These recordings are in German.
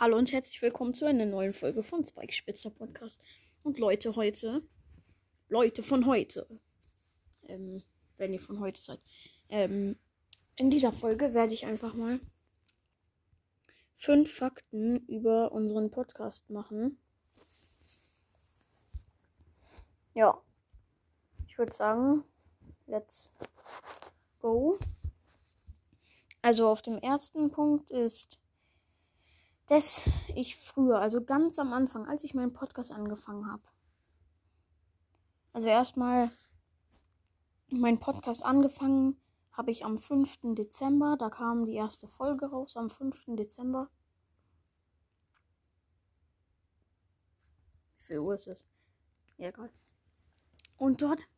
Hallo und herzlich willkommen zu einer neuen Folge von Spike Spitzer Podcast. Und Leute, heute, Leute von heute, ähm, wenn ihr von heute seid, ähm, in dieser Folge werde ich einfach mal fünf Fakten über unseren Podcast machen. Ja, ich würde sagen, let's go. Also auf dem ersten Punkt ist dass ich früher, also ganz am Anfang, als ich meinen Podcast angefangen habe, also erstmal meinen Podcast angefangen habe ich am 5. Dezember, da kam die erste Folge raus, am 5. Dezember. Wie viel Uhr ist es? Ja, egal. Und dort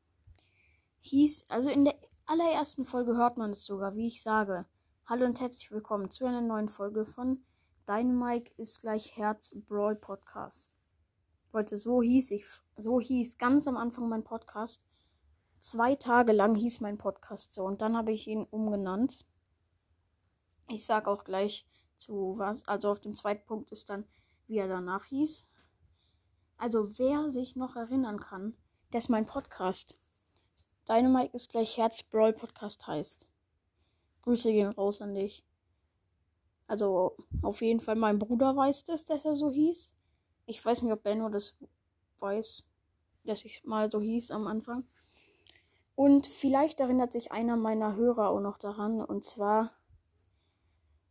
hieß, also in der allerersten Folge hört man es sogar, wie ich sage. Hallo und herzlich willkommen zu einer neuen Folge von Dynamike ist gleich Herz Brawl Podcast. Leute, so hieß ich, so hieß ganz am Anfang mein Podcast. Zwei Tage lang hieß mein Podcast so und dann habe ich ihn umgenannt. Ich sage auch gleich zu was, also auf dem zweiten Punkt ist dann, wie er danach hieß. Also wer sich noch erinnern kann, dass mein Podcast Dynamite ist gleich Herz Brawl Podcast heißt. Grüße gehen raus an dich. Also auf jeden Fall mein Bruder weiß das, dass er so hieß. Ich weiß nicht, ob Benno das weiß, dass ich mal so hieß am Anfang. Und vielleicht erinnert sich einer meiner Hörer auch noch daran. Und zwar,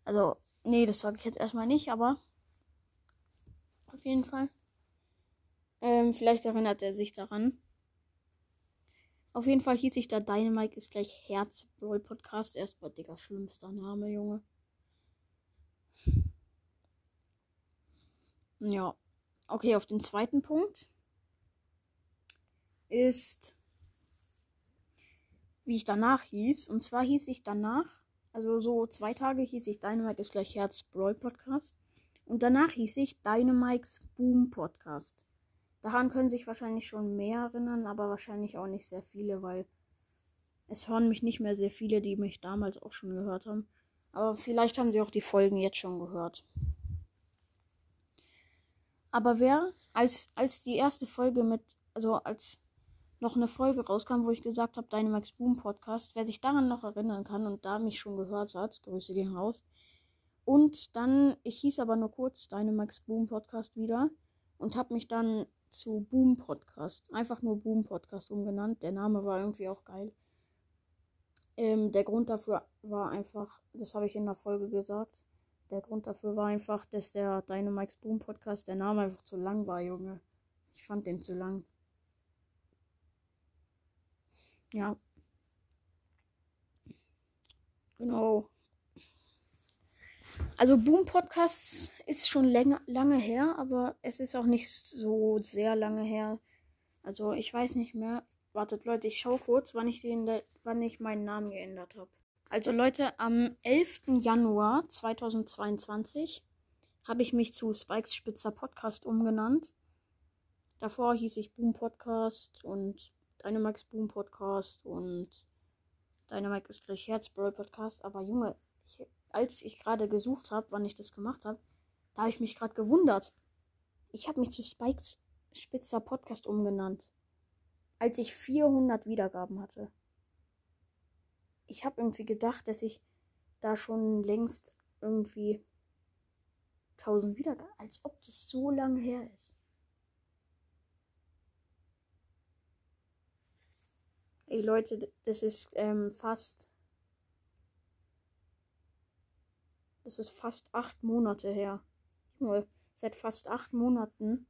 also, nee, das sage ich jetzt erstmal nicht, aber auf jeden Fall. Ähm, vielleicht erinnert er sich daran. Auf jeden Fall hieß ich da Dynamite ist gleich Herz Podcast. Erstmal, Digga, schlimmster Name, Junge. Ja. Okay, auf den zweiten Punkt ist, wie ich danach hieß. Und zwar hieß ich danach, also so zwei Tage hieß ich Dynamite ist gleich Herz Brawl Podcast. Und danach hieß ich Dynamikes Boom Podcast. Daran können sich wahrscheinlich schon mehr erinnern, aber wahrscheinlich auch nicht sehr viele, weil es hören mich nicht mehr sehr viele, die mich damals auch schon gehört haben. Aber vielleicht haben sie auch die Folgen jetzt schon gehört. Aber wer, als, als die erste Folge mit, also als noch eine Folge rauskam, wo ich gesagt habe, Dynamax Boom Podcast, wer sich daran noch erinnern kann und da mich schon gehört hat, Grüße gehen raus. Und dann, ich hieß aber nur kurz Dynamax Boom Podcast wieder und habe mich dann zu Boom Podcast, einfach nur Boom Podcast umgenannt. Der Name war irgendwie auch geil. Ähm, der Grund dafür war einfach, das habe ich in der Folge gesagt, der Grund dafür war einfach, dass der Dynamikes Boom Podcast, der Name einfach zu lang war, Junge. Ich fand den zu lang. Ja. Genau. Also Boom Podcast ist schon länger, lange her, aber es ist auch nicht so sehr lange her. Also ich weiß nicht mehr. Wartet Leute, ich schau kurz, wann ich den, wann ich meinen Namen geändert habe. Also Leute, am 11. Januar 2022 habe ich mich zu Spikes Spitzer Podcast umgenannt. Davor hieß ich Boom Podcast und Dynamax Boom Podcast und Dynamax ist gleich Herzbroll Podcast. Aber Junge, ich, als ich gerade gesucht habe, wann ich das gemacht habe, da habe ich mich gerade gewundert. Ich habe mich zu Spikes Spitzer Podcast umgenannt, als ich 400 Wiedergaben hatte ich habe irgendwie gedacht, dass ich da schon längst irgendwie 1000 Wiedergaben, als ob das so lange her ist. Ey Leute, das ist ähm, fast. Das ist fast acht Monate her. Junge, seit fast acht Monaten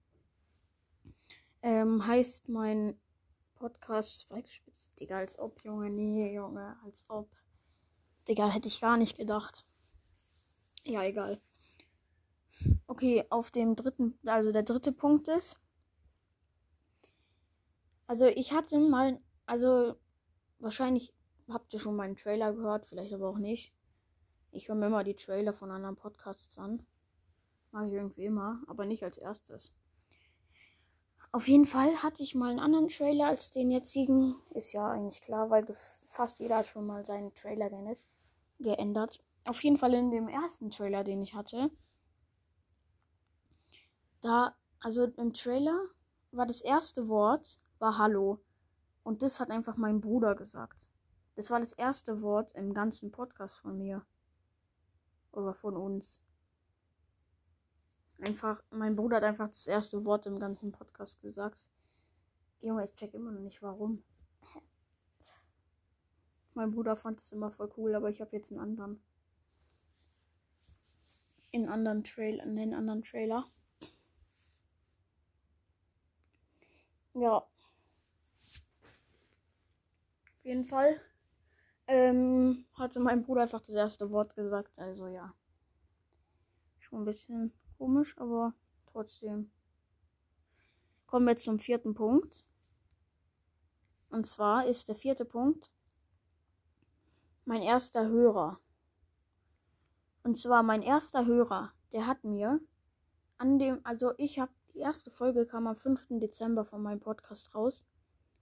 ähm, heißt mein Podcast weggespitzt. Digga, als ob, Junge. Nee, Junge, als ob. Digga, hätte ich gar nicht gedacht. Ja, egal. Okay, auf dem dritten, also der dritte Punkt ist. Also ich hatte mal, also wahrscheinlich habt ihr schon meinen Trailer gehört, vielleicht aber auch nicht. Ich höre mir immer die Trailer von anderen Podcasts an. Mag ich irgendwie immer, aber nicht als erstes. Auf jeden Fall hatte ich mal einen anderen Trailer als den jetzigen. Ist ja eigentlich klar, weil fast jeder hat schon mal seinen Trailer geändert. Auf jeden Fall in dem ersten Trailer, den ich hatte, da, also im Trailer war das erste Wort, war Hallo. Und das hat einfach mein Bruder gesagt. Das war das erste Wort im ganzen Podcast von mir. Oder von uns. Einfach, mein Bruder hat einfach das erste Wort im ganzen Podcast gesagt. Junge, ich check immer noch nicht warum. Mein Bruder fand das immer voll cool, aber ich habe jetzt einen anderen. In anderen Trailer, in den anderen Trailer. Ja. Auf jeden Fall ähm, hatte mein Bruder einfach das erste Wort gesagt. Also ja. Schon ein bisschen komisch, aber trotzdem. Kommen wir zum vierten Punkt. Und zwar ist der vierte Punkt mein erster Hörer. Und zwar mein erster Hörer, der hat mir an dem, also ich habe die erste Folge kam am 5. Dezember von meinem Podcast raus.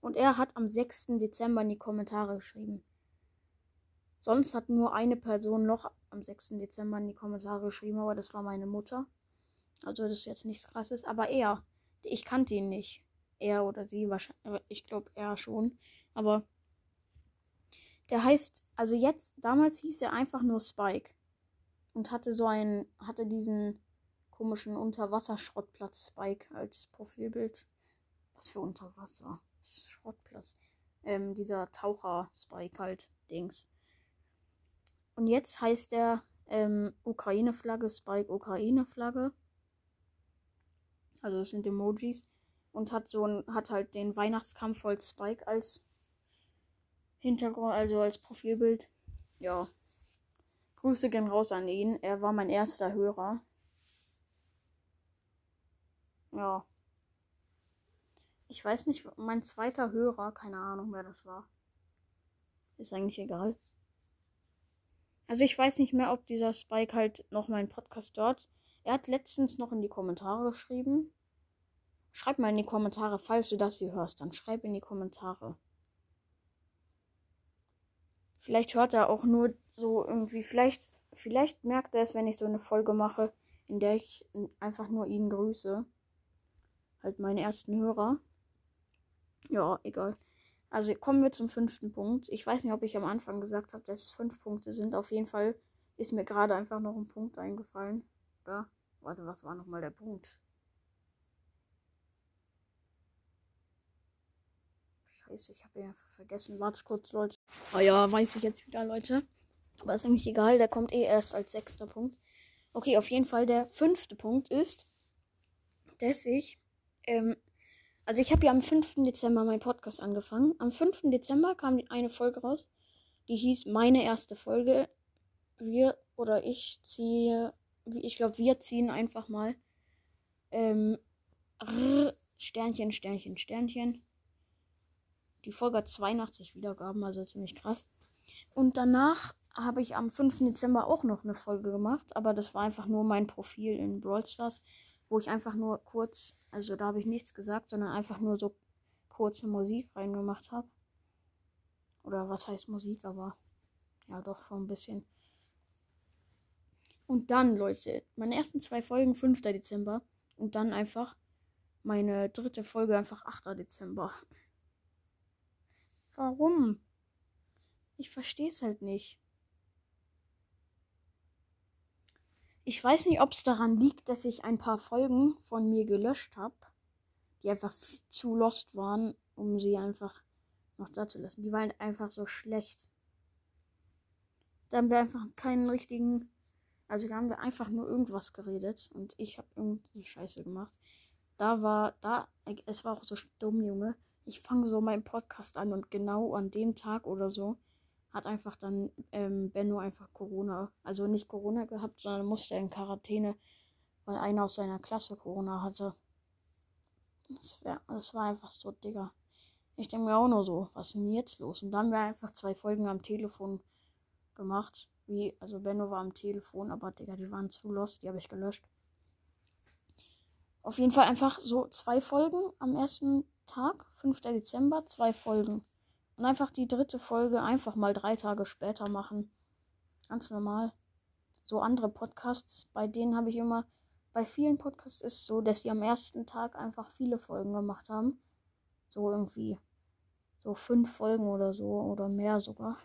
Und er hat am 6. Dezember in die Kommentare geschrieben. Sonst hat nur eine Person noch am 6. Dezember in die Kommentare geschrieben, aber das war meine Mutter. Also das ist jetzt nichts krasses. Aber er, ich kannte ihn nicht. Er oder sie wahrscheinlich, ich glaube er schon. Aber der heißt, also jetzt, damals hieß er einfach nur Spike. Und hatte so einen, hatte diesen komischen Unterwasserschrottplatz Spike als Profilbild. Was für Unterwasser? Schrottplatz. Ähm, dieser Taucher Spike halt, Dings. Und jetzt heißt der ähm, Ukraine-Flagge, Spike Ukraine-Flagge. Also das sind Emojis. Und hat so ein, hat halt den Weihnachtskampf voll Spike als Hintergrund, also als Profilbild. Ja. Grüße gehen raus an ihn. Er war mein erster Hörer. Ja. Ich weiß nicht, mein zweiter Hörer, keine Ahnung, wer das war. Ist eigentlich egal. Also ich weiß nicht mehr, ob dieser Spike halt noch meinen Podcast dort. Er hat letztens noch in die Kommentare geschrieben. Schreib mal in die Kommentare, falls du das hier hörst, dann schreib in die Kommentare. Vielleicht hört er auch nur so irgendwie, vielleicht, vielleicht merkt er es, wenn ich so eine Folge mache, in der ich einfach nur ihn grüße halt meine ersten Hörer. Ja, egal. Also kommen wir zum fünften Punkt. Ich weiß nicht, ob ich am Anfang gesagt habe, dass es fünf Punkte sind. Auf jeden Fall ist mir gerade einfach noch ein Punkt eingefallen. Oder? Warte, was war nochmal der Punkt? Scheiße, ich habe einfach vergessen. Warte kurz, Leute. Oh ja, weiß ich jetzt wieder, Leute. Aber ist eigentlich egal, der kommt eh erst als sechster Punkt. Okay, auf jeden Fall der fünfte Punkt ist, dass ich ähm, also ich habe ja am 5. Dezember meinen Podcast angefangen. Am 5. Dezember kam eine Folge raus, die hieß Meine erste Folge. Wir oder ich ziehe, ich glaube, wir ziehen einfach mal ähm, Sternchen, Sternchen, Sternchen. Die Folge hat 82 Wiedergaben, also ziemlich krass. Und danach habe ich am 5. Dezember auch noch eine Folge gemacht, aber das war einfach nur mein Profil in Brawl Stars wo ich einfach nur kurz, also da habe ich nichts gesagt, sondern einfach nur so kurze Musik reingemacht habe. Oder was heißt Musik, aber ja, doch schon ein bisschen. Und dann, Leute, meine ersten zwei Folgen 5. Dezember und dann einfach meine dritte Folge einfach 8. Dezember. Warum? Ich verstehe es halt nicht. Ich weiß nicht, ob es daran liegt, dass ich ein paar Folgen von mir gelöscht habe, die einfach zu lost waren, um sie einfach noch da zu lassen. Die waren einfach so schlecht. Da haben wir einfach keinen richtigen. Also da haben wir einfach nur irgendwas geredet und ich habe irgendwie Scheiße gemacht. Da war, da, es war auch so dumm, Junge. Ich fange so meinen Podcast an und genau an dem Tag oder so hat einfach dann ähm, Benno einfach Corona, also nicht Corona gehabt, sondern musste in Quarantäne, weil einer aus seiner Klasse Corona hatte. Das, wär, das war einfach so, Digga. Ich denke mir auch nur so, was ist denn jetzt los? Und dann haben wir einfach zwei Folgen am Telefon gemacht. Wie, also Benno war am Telefon, aber Digga, die waren zu lost, die habe ich gelöscht. Auf jeden Fall einfach so zwei Folgen am ersten Tag, 5. Dezember, zwei Folgen. Und einfach die dritte Folge einfach mal drei Tage später machen. Ganz normal. So andere Podcasts, bei denen habe ich immer bei vielen Podcasts ist es so, dass sie am ersten Tag einfach viele Folgen gemacht haben. So irgendwie so fünf Folgen oder so oder mehr sogar.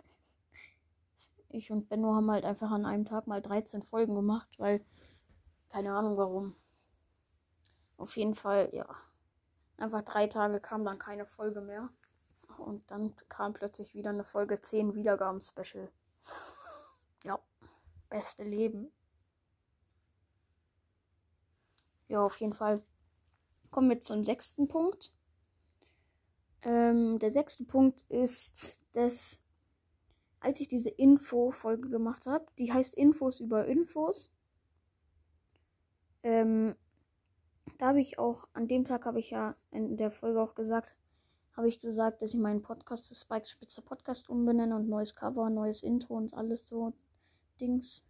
Ich und Benno haben halt einfach an einem Tag mal 13 Folgen gemacht, weil keine Ahnung warum. Auf jeden Fall, ja. Einfach drei Tage kam dann keine Folge mehr. Und dann kam plötzlich wieder eine Folge 10 Wiedergaben-Special. Ja, beste Leben. Ja, auf jeden Fall kommen wir zum sechsten Punkt. Ähm, der sechste Punkt ist, dass als ich diese Info-Folge gemacht habe, die heißt Infos über Infos. Ähm, da habe ich auch, an dem Tag habe ich ja in der Folge auch gesagt, habe ich gesagt, dass ich meinen Podcast zu Spikes Spitzer Podcast umbenenne und neues Cover, neues Intro und alles so Dings.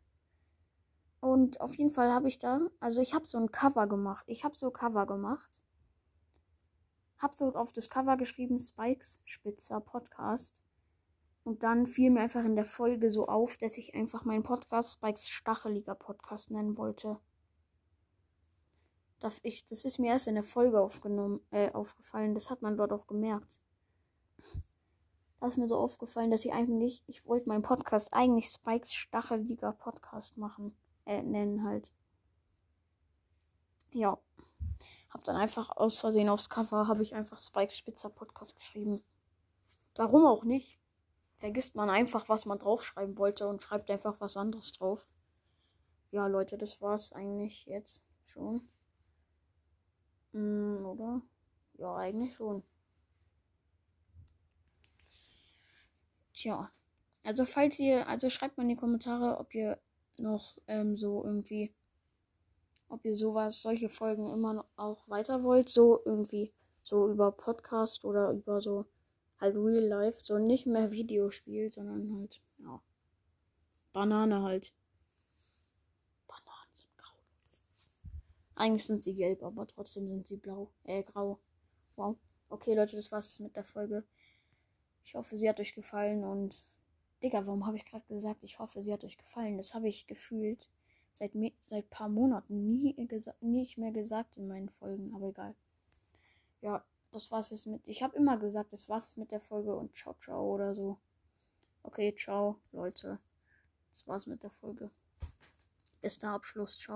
Und auf jeden Fall habe ich da, also ich habe so ein Cover gemacht. Ich habe so Cover gemacht. Habe so auf das Cover geschrieben, Spikes Spitzer Podcast. Und dann fiel mir einfach in der Folge so auf, dass ich einfach meinen Podcast Spikes Stacheliger Podcast nennen wollte. Das, ich, das ist mir erst in der Folge aufgenommen, äh, aufgefallen. Das hat man dort auch gemerkt. Da ist mir so aufgefallen, dass ich eigentlich, ich wollte meinen Podcast eigentlich Spikes Stacheliger Podcast machen äh, nennen halt. Ja. Hab dann einfach aus Versehen aufs Cover, habe ich einfach Spike Spitzer Podcast geschrieben. Warum auch nicht? Vergisst man einfach, was man draufschreiben wollte und schreibt einfach was anderes drauf. Ja, Leute, das war's eigentlich jetzt schon. Hm, oder? Ja, eigentlich schon. Tja. Also falls ihr, also schreibt mal in die Kommentare, ob ihr noch ähm, so irgendwie, ob ihr sowas, solche Folgen immer noch auch weiter wollt, so irgendwie, so über Podcast oder über so halt Real Life, so nicht mehr Videospiel, sondern halt, ja, Banane halt. Bananen sind grau. Eigentlich sind sie gelb, aber trotzdem sind sie blau, äh, grau. Wow. Okay, Leute, das war's mit der Folge. Ich hoffe, sie hat euch gefallen und Digga, warum habe ich gerade gesagt, ich hoffe, sie hat euch gefallen? Das habe ich gefühlt seit seit paar Monaten nie nicht mehr gesagt in meinen Folgen, aber egal. Ja, das war's jetzt mit. Ich habe immer gesagt, das war's mit der Folge und ciao ciao oder so. Okay, ciao, Leute. Das war's mit der Folge. Ist der Abschluss. Ciao.